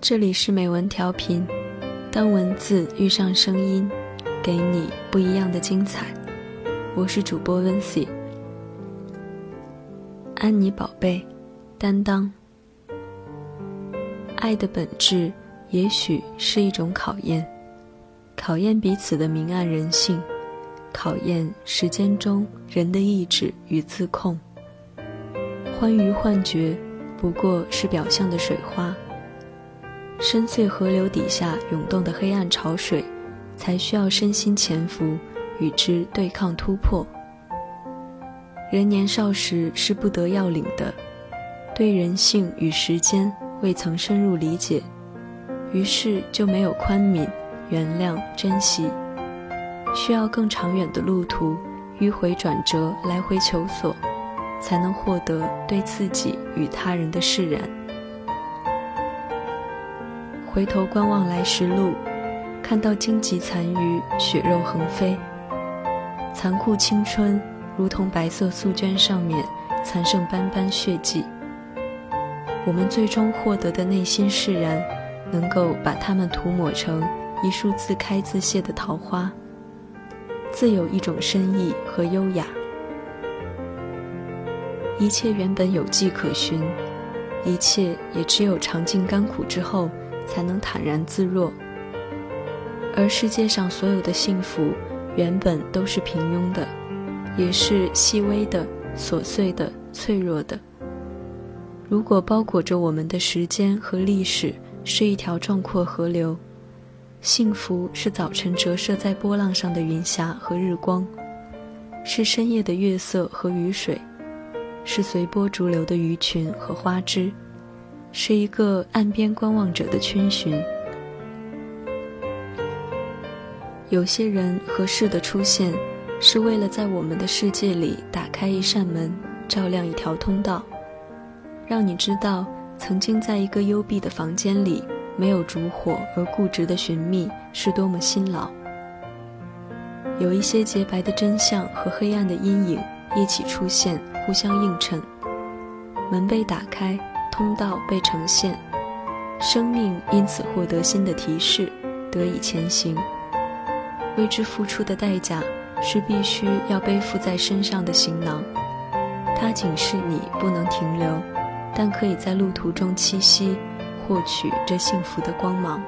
这里是美文调频，当文字遇上声音，给你不一样的精彩。我是主播温 c 安妮宝贝，担当。爱的本质也许是一种考验，考验彼此的明暗人性，考验时间中人的意志与自控。欢愉幻觉不过是表象的水花。深邃河流底下涌动的黑暗潮水，才需要身心潜伏，与之对抗突破。人年少时是不得要领的，对人性与时间未曾深入理解，于是就没有宽悯、原谅、珍惜。需要更长远的路途，迂回转折，来回求索，才能获得对自己与他人的释然。回头观望来时路，看到荆棘残余，血肉横飞。残酷青春，如同白色素绢上面残剩斑斑血迹。我们最终获得的内心释然，能够把它们涂抹成一束自开自谢的桃花，自有一种深意和优雅。一切原本有迹可循，一切也只有尝尽甘苦之后。才能坦然自若，而世界上所有的幸福，原本都是平庸的，也是细微的、琐碎的、脆弱的。如果包裹着我们的时间和历史是一条壮阔河流，幸福是早晨折射在波浪上的云霞和日光，是深夜的月色和雨水，是随波逐流的鱼群和花枝。是一个岸边观望者的群寻。有些人和事的出现，是为了在我们的世界里打开一扇门，照亮一条通道，让你知道，曾经在一个幽闭的房间里，没有烛火而固执的寻觅是多么辛劳。有一些洁白的真相和黑暗的阴影一起出现，互相映衬，门被打开。通道被呈现，生命因此获得新的提示，得以前行。为之付出的代价是必须要背负在身上的行囊，它警示你不能停留，但可以在路途中栖息，获取这幸福的光芒。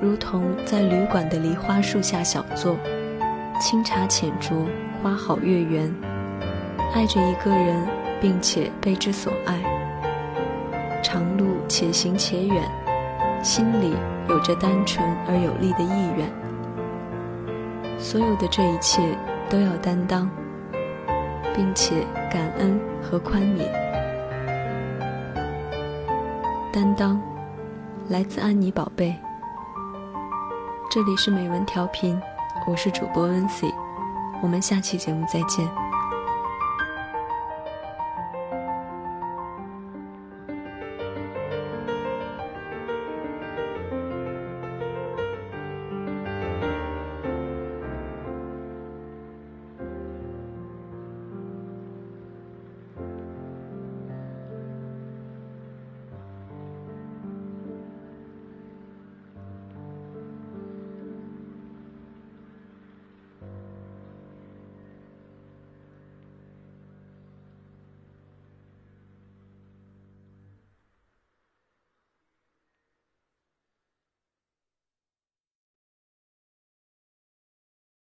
如同在旅馆的梨花树下小坐，清茶浅酌，花好月圆，爱着一个人。并且被之所爱，长路且行且远，心里有着单纯而有力的意愿。所有的这一切都要担当，并且感恩和宽悯。担当，来自安妮宝贝。这里是美文调频，我是主播温 C，我们下期节目再见。